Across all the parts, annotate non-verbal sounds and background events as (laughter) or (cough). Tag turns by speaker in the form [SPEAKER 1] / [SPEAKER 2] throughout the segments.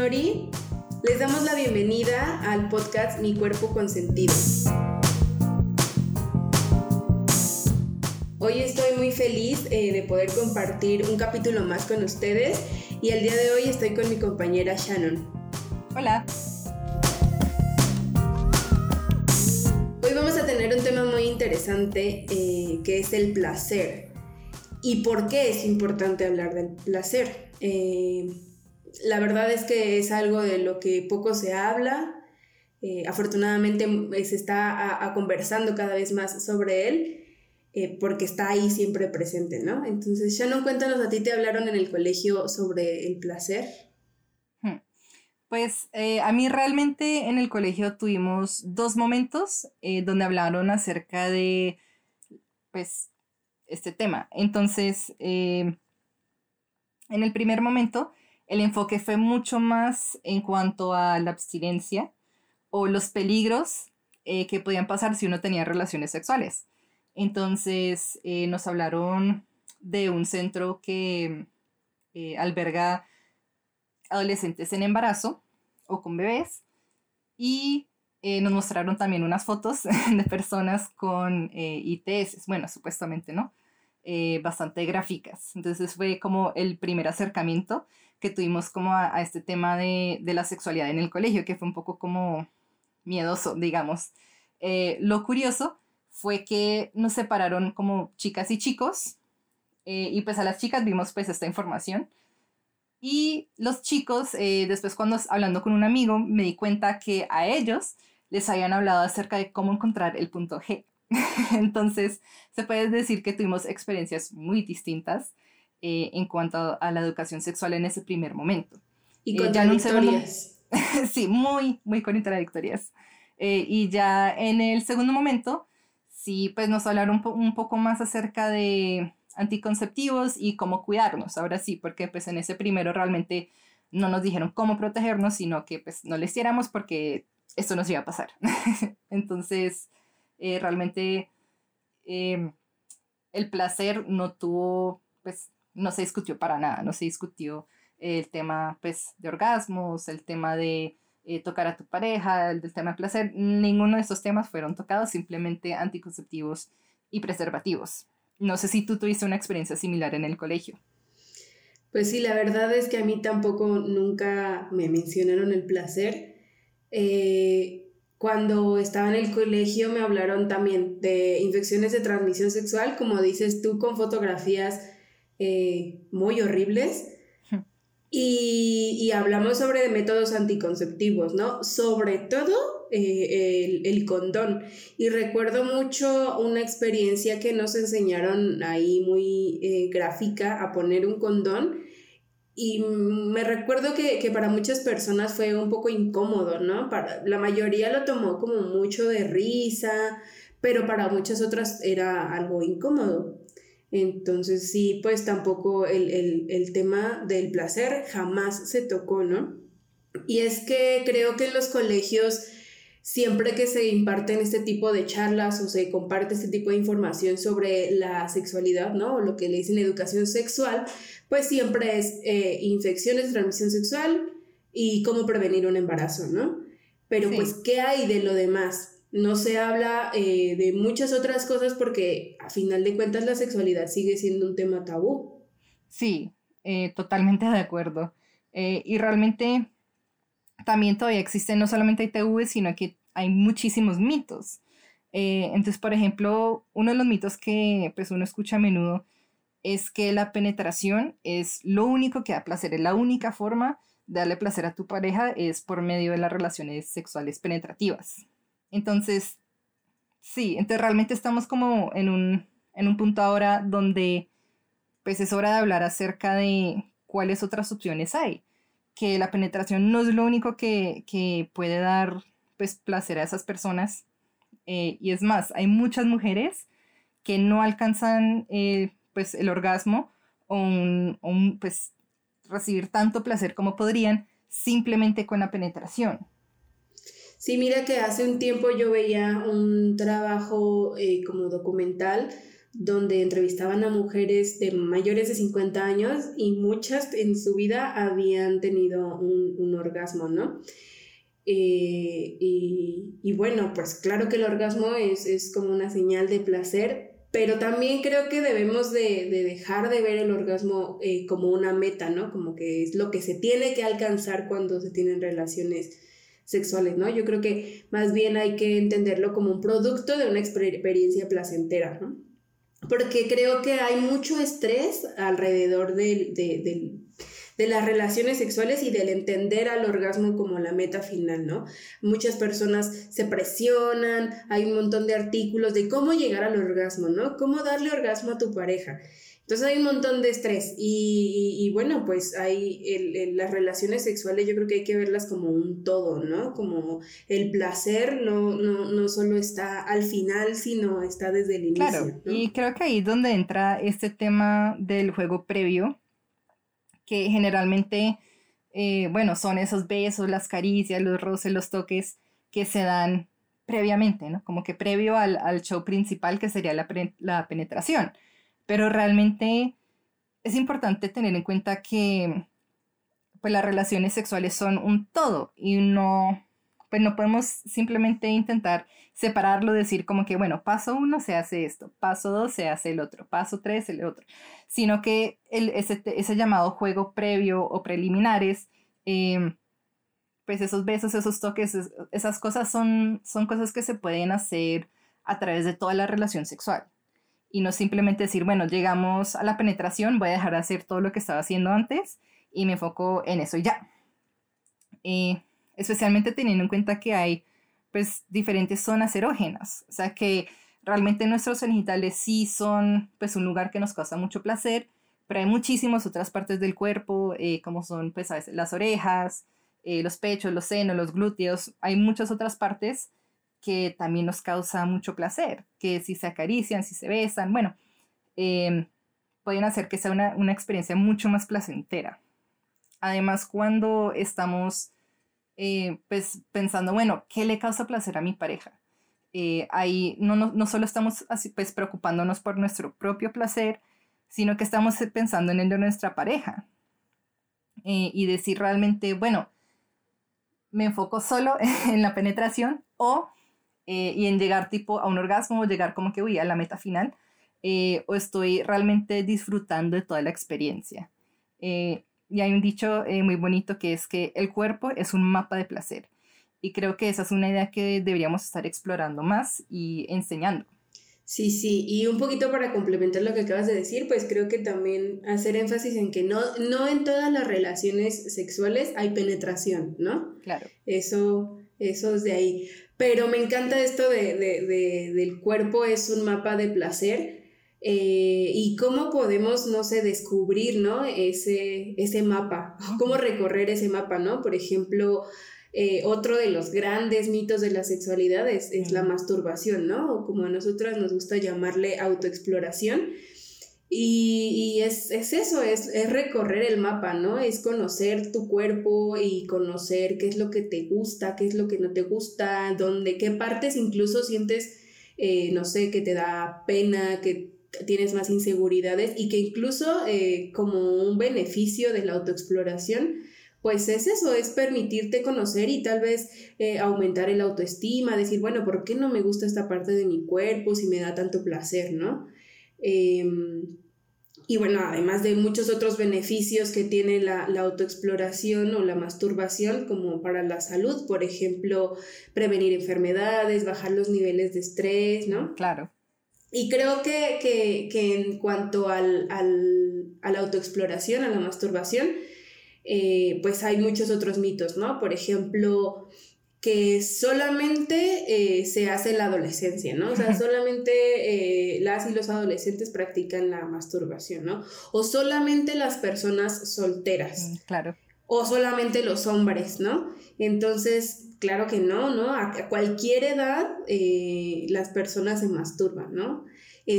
[SPEAKER 1] Nori. Les damos la bienvenida al podcast Mi Cuerpo Consentido. Hoy estoy muy feliz eh, de poder compartir un capítulo más con ustedes y el día de hoy estoy con mi compañera Shannon.
[SPEAKER 2] Hola.
[SPEAKER 1] Hoy vamos a tener un tema muy interesante eh, que es el placer y por qué es importante hablar del placer. Eh, la verdad es que es algo de lo que poco se habla. Eh, afortunadamente eh, se está conversando cada vez más sobre él eh, porque está ahí siempre presente, ¿no? Entonces, Shannon, cuéntanos, ¿a ti te hablaron en el colegio sobre el placer?
[SPEAKER 2] Hmm. Pues a mí realmente en el colegio tuvimos dos momentos donde hablaron acerca de, pues, este tema. Entonces, en el primer momento, el enfoque fue mucho más en cuanto a la abstinencia o los peligros eh, que podían pasar si uno tenía relaciones sexuales. Entonces eh, nos hablaron de un centro que eh, alberga adolescentes en embarazo o con bebés y nos mostraron también unas fotos (laughs) de personas con ITS, bueno, supuestamente, ¿no? bastante gráficas. Entonces fue como el primer acercamiento que tuvimos como a, este tema de, la sexualidad en el colegio, que fue un poco como miedoso, digamos. Eh, lo curioso fue que nos separaron como chicas y chicos, eh, y pues a las chicas vimos pues esta información. Y los chicos, eh, después cuando hablando con un amigo, me di cuenta que a ellos les habían hablado acerca de cómo encontrar el punto G. (laughs) Entonces, se puede decir que tuvimos experiencias muy distintas. Eh, en cuanto a la educación sexual en ese primer momento.
[SPEAKER 1] Y eh, contradictorias. (laughs)
[SPEAKER 2] sí, muy, muy contradictorias. Eh, y ya en el segundo momento, sí, pues nos hablaron un, un, poco más acerca de anticonceptivos y cómo cuidarnos, ahora sí, porque pues en ese primero realmente no nos dijeron cómo protegernos, sino que pues no le hiciéramos porque esto nos iba a pasar. (laughs) Entonces, realmente el placer no tuvo pues no se discutió para nada, no se discutió el tema pues, de orgasmos, el tema de eh, tocar a tu pareja, el del tema de placer, ninguno de estos temas fueron tocados, simplemente anticonceptivos y preservativos. No sé si tú tuviste una experiencia similar en el colegio.
[SPEAKER 1] Pues sí, la verdad es que a mí tampoco nunca me mencionaron el placer. Eh, cuando estaba en el colegio me hablaron también de infecciones de transmisión sexual, como dices tú, con fotografías eh, muy horribles. (laughs) Y, hablamos sobre métodos anticonceptivos, ¿no? Sobre todo eh, el, condón. Y recuerdo mucho una experiencia que nos enseñaron ahí muy eh, gráfica a poner un condón. Y me recuerdo que, que, para muchas personas fue un poco incómodo, ¿no? Para, la mayoría lo tomó como mucho de risa, pero para muchas otras era algo incómodo. Entonces sí, pues tampoco el, tema del placer jamás se tocó, ¿no? Y es que creo que en los colegios siempre que se imparten este tipo de charlas o se comparte este tipo de información sobre la sexualidad, ¿no? O lo que le dicen educación sexual, pues siempre es eh, infecciones de transmisión sexual y cómo prevenir un embarazo, ¿no? Pero pues, ¿qué hay de lo demás? No se habla eh, de muchas otras cosas porque a final de cuentas la sexualidad sigue siendo un tema tabú.
[SPEAKER 2] Sí, eh, totalmente de acuerdo. Eh, y realmente también todavía existen, no solamente tabúes, sino que hay muchísimos mitos. entonces, por ejemplo, uno de los mitos que pues, uno escucha a menudo es que la penetración es lo único que da placer, es la única forma de darle placer a tu pareja es por medio de las relaciones sexuales penetrativas. Entonces, sí, entonces realmente estamos como en un, en un punto ahora donde pues es hora de hablar acerca de cuáles otras opciones hay. Que la penetración no es lo único que, que puede dar pues placer a esas personas. Eh, y es más, hay muchas mujeres que no alcanzan eh, pues el orgasmo o, un, pues recibir tanto placer como podrían simplemente con la penetración.
[SPEAKER 1] Sí, mira que hace un tiempo yo veía un trabajo eh, como documental donde entrevistaban a mujeres de mayores de 50 años y muchas en su vida habían tenido un, orgasmo, ¿no? Eh, y, bueno, pues claro que el orgasmo es, como una señal de placer, pero también creo que debemos de, dejar de ver el orgasmo eh, como una meta, ¿no? Como que es lo que se tiene que alcanzar cuando se tienen relaciones sexuales, ¿no? Yo creo que más bien hay que entenderlo como un producto de una experiencia placentera, ¿no? Porque creo que hay mucho estrés alrededor del, del de las relaciones sexuales y del entender al orgasmo como la meta final, ¿no? Muchas personas se presionan, hay un montón de artículos de cómo llegar al orgasmo, ¿no? Cómo darle orgasmo a tu pareja. Entonces hay un montón de estrés y, bueno, pues hay las relaciones sexuales yo creo que hay que verlas como un todo, ¿no? Como el placer no, no, no solo está al final, sino está desde el inicio.
[SPEAKER 2] Claro, y creo que ahí es donde entra este tema del juego previo, que generalmente, eh, bueno, son esos besos, las caricias, los roces, los toques que se dan previamente, ¿no? Como que previo al, show principal que sería la, la, penetración. Pero realmente es importante tener en cuenta que pues las relaciones sexuales son un todo y no, pues no podemos simplemente intentar separarlo, decir como que, bueno, paso uno se hace esto, paso dos se hace el otro, paso tres el otro, sino que el, ese, ese llamado juego previo o preliminares, em, pues esos besos, esos toques, esas cosas son, son cosas que se pueden hacer a través de toda la relación sexual. Y no simplemente decir, bueno, llegamos a la penetración, voy a dejar de hacer todo lo que estaba haciendo antes y me enfoco en eso y ya. Eh, especialmente teniendo en cuenta que hay pues diferentes zonas erógenas, o sea que realmente nuestros genitales sí son pues un lugar que nos causa mucho placer, pero hay muchísimas otras partes del cuerpo, eh, como son pues las orejas, eh, los pechos, los senos, los glúteos, hay muchas otras partes que también nos causa mucho placer, que si se acarician, si se besan, bueno, em, pueden hacer que sea una, una experiencia mucho más placentera. Además, cuando estamos eh, pues pensando, bueno, ¿qué le causa placer a mi pareja? Eh, ahí no, no, no, solo estamos así, pues preocupándonos por nuestro propio placer, sino que estamos pensando en el de nuestra pareja. Eh, y decir realmente, bueno, me enfoco solo (laughs) en la penetración o y en llegar tipo a un orgasmo o llegar como que voy a la meta final o estoy realmente disfrutando de toda la experiencia. Y hay un dicho eh, muy bonito que es que el cuerpo es un mapa de placer. Y creo que esa es una idea que deberíamos estar explorando más y enseñando.
[SPEAKER 1] Sí, sí, y un poquito para complementar lo que acabas de decir, pues creo que también hacer énfasis en que no, no en todas las relaciones sexuales hay penetración, ¿no?
[SPEAKER 2] Claro.
[SPEAKER 1] Eso, eso es de ahí. Pero me encanta esto de, de, de, del cuerpo es un mapa de placer, eh, y cómo podemos, no sé, descubrir, ¿no? Ese, ese mapa, cómo recorrer ese mapa, ¿no? Por ejemplo, eh, otro de los grandes mitos de la sexualidad es, la masturbación, ¿no? O como a nosotras nos gusta llamarle autoexploración. Y, y es, es, eso, es, es, recorrer el mapa, ¿no? Es conocer tu cuerpo y conocer qué es lo que te gusta, qué es lo que no te gusta, dónde, qué partes incluso sientes, eh, no sé, que te da pena, que tienes más inseguridades y que incluso eh, como un beneficio de la autoexploración, pues es eso, es permitirte conocer y tal vez eh, aumentar el autoestima, decir, bueno, ¿por qué no me gusta esta parte de mi cuerpo si me da tanto placer, ¿no? Em, y bueno, además de muchos otros beneficios que tiene la, la, autoexploración o la masturbación, como para la salud, por ejemplo, prevenir enfermedades, bajar los niveles de estrés, ¿no?
[SPEAKER 2] Claro.
[SPEAKER 1] Y creo que, en cuanto al, a la autoexploración, a la masturbación, eh, pues hay muchos otros mitos, ¿no? Por ejemplo, que solamente eh, se hace en la adolescencia, ¿no? O sea, solamente eh, las y los adolescentes practican la masturbación, ¿no? O solamente las personas solteras.
[SPEAKER 2] Mm, claro.
[SPEAKER 1] O solamente los hombres, ¿no? Entonces, Claro que no, ¿no? A, cualquier edad eh, las personas se masturban, ¿no?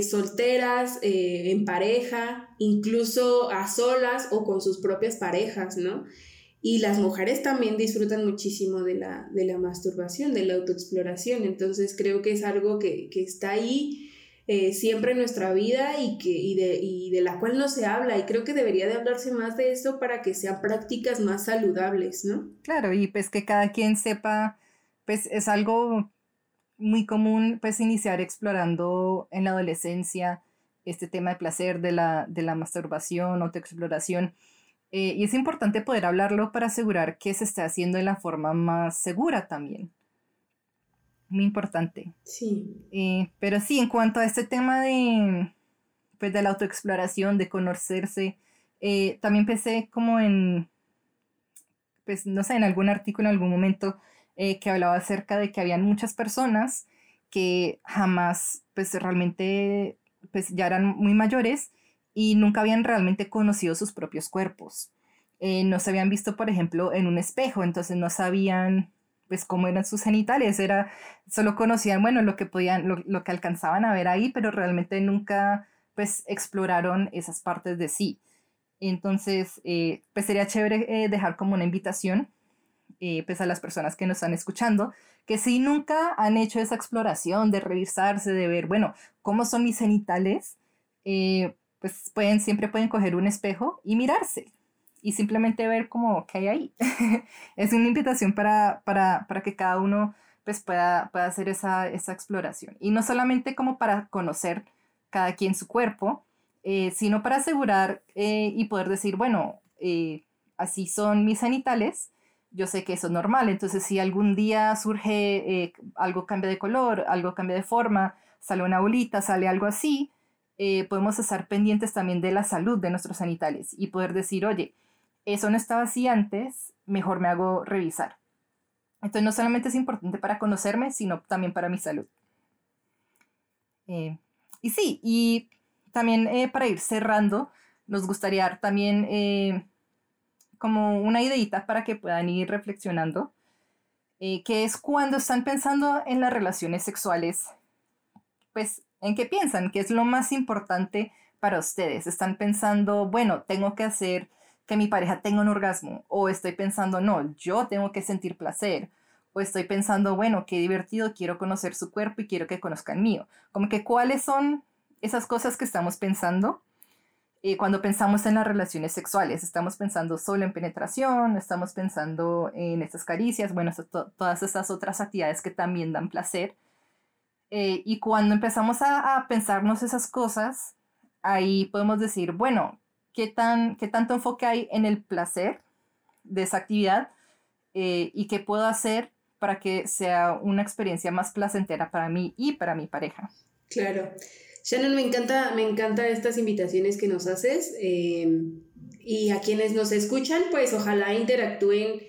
[SPEAKER 1] Solteras, en pareja, incluso a solas o con sus propias parejas, ¿no? Y las mujeres también disfrutan muchísimo de la, de la masturbación, de la autoexploración. Entonces creo que es algo que, está ahí eh, siempre en nuestra vida y, que, y, de, y de la cual no se habla. Y creo que debería de hablarse más de eso para que sean prácticas más saludables, ¿no?
[SPEAKER 2] Claro, y pues que cada quien sepa, pues es algo muy común, pues iniciar explorando en la adolescencia este tema de placer, de la, de la masturbación, autoexploración. Eh, y es importante poder hablarlo para asegurar que se esté haciendo de la forma más segura también muy importante.
[SPEAKER 1] Sí.
[SPEAKER 2] Eh, pero sí, en cuanto a este tema de, pues, de la autoexploración, de conocerse, eh, también pensé como en, pues no sé, en algún artículo en algún momento eh, que hablaba acerca de que habían muchas personas que jamás, pues realmente, pues ya eran muy mayores y nunca habían realmente conocido sus propios cuerpos. no se habían visto, por ejemplo, en un espejo, entonces no sabían pues cómo eran sus genitales, era, solo conocían, bueno, lo que podían, lo, que alcanzaban a ver ahí, pero realmente nunca, pues, exploraron esas partes de sí. Entonces, eh, pues sería chévere eh, dejar como una invitación, eh, pues a las personas que nos están escuchando, que si nunca han hecho esa exploración de revisarse, de ver, bueno, cómo son mis genitales, pues pueden, siempre pueden coger un espejo y mirarse, y simplemente ver como qué hay ahí. (laughs) es una invitación para, para, para, que cada uno pues pueda, pueda hacer esa, esa, exploración. Y no solamente como para conocer cada quien su cuerpo, eh, sino para asegurar eh, y poder decir, bueno, eh, así son mis genitales, yo sé que eso es normal, entonces si algún día surge algo cambia de color, algo cambia de forma, sale una bolita, sale algo así, podemos estar pendientes también de la salud de nuestros genitales y poder decir, oye, eso no estaba así antes, mejor me hago revisar. Entonces no solamente es importante para conocerme, sino también para mi salud. Eh, y sí, y también eh, para ir cerrando, nos gustaría dar también eh, como una ideita para que puedan ir reflexionando, que es cuando están pensando en las relaciones sexuales, pues en qué piensan, qué es lo más importante para ustedes. Están pensando, bueno, tengo que hacer que mi pareja tenga un orgasmo, o estoy pensando, no, yo tengo que sentir placer, o estoy pensando, bueno, qué divertido, quiero conocer su cuerpo y quiero que conozcan mío. Como que cuáles son esas cosas que estamos pensando eh, cuando pensamos en las relaciones sexuales. Estamos pensando solo en penetración, estamos pensando en estas caricias, bueno, todas estas otras actividades que también dan placer. Eh, y cuando empezamos a, pensarnos esas cosas, ahí podemos decir, bueno, qué, tan, qué tanto enfoque hay en el placer de esa actividad eh, y qué puedo hacer para que sea una experiencia más placentera para mí y para mi pareja.
[SPEAKER 1] Claro. Shannon, me encanta, me encanta estas invitaciones que nos haces eh, y a quienes nos escuchan, pues ojalá interactúen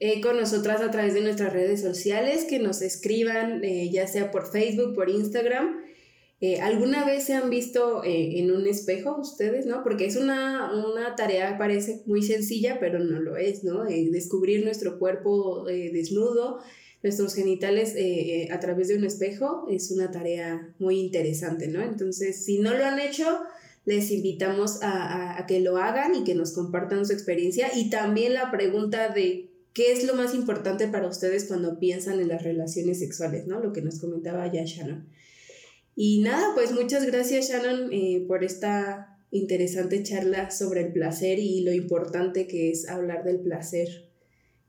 [SPEAKER 1] eh, con nosotras a través de nuestras redes sociales, que nos escriban ya sea por Facebook, por Instagram eh, ¿Alguna vez se han visto eh, en un espejo ustedes, no? Porque es una, una tarea, parece muy sencilla, pero no lo es, ¿no? Eh, descubrir nuestro cuerpo desnudo, nuestros genitales a través de un espejo, es una tarea muy interesante, ¿no? Entonces, si no lo han hecho, les invitamos a, a que lo hagan y que nos compartan su experiencia. Y también la pregunta de qué es lo más importante para ustedes cuando piensan en las relaciones sexuales, ¿no? Lo que nos comentaba ya Shannon. Y nada, pues muchas gracias Shannon eh, por esta interesante charla sobre el placer y lo importante que es hablar del placer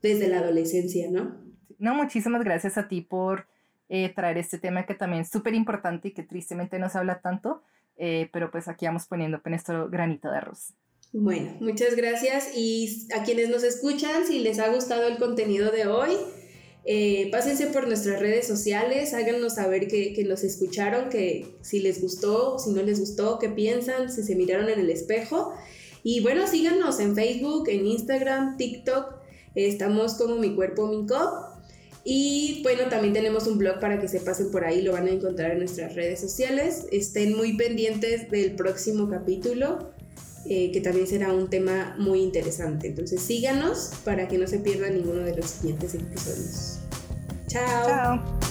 [SPEAKER 1] desde la adolescencia, ¿no?
[SPEAKER 2] No, muchísimas gracias a ti por eh, traer este tema que también es súper importante y que tristemente no se habla tanto, eh, pero pues aquí vamos poniendo en esto granito de arroz.
[SPEAKER 1] Bueno, muchas gracias y a quienes nos escuchan, si les ha gustado el contenido de hoy, eh, pásense por nuestras redes sociales, háganos saber que, que, nos escucharon, que si les gustó, si no les gustó, qué piensan, si se miraron en el espejo. Y bueno, síganos en Facebook, en Instagram, TikTok. estamos como Mi Cuerpo, Mi Cop. Y bueno, también tenemos un blog para que se pasen por ahí, lo van a encontrar en nuestras redes sociales. Estén muy pendientes del próximo capítulo. Eh, que también será un tema muy interesante. Entonces síganos para que no se pierdan ninguno de los siguientes episodios. Chao. Chao.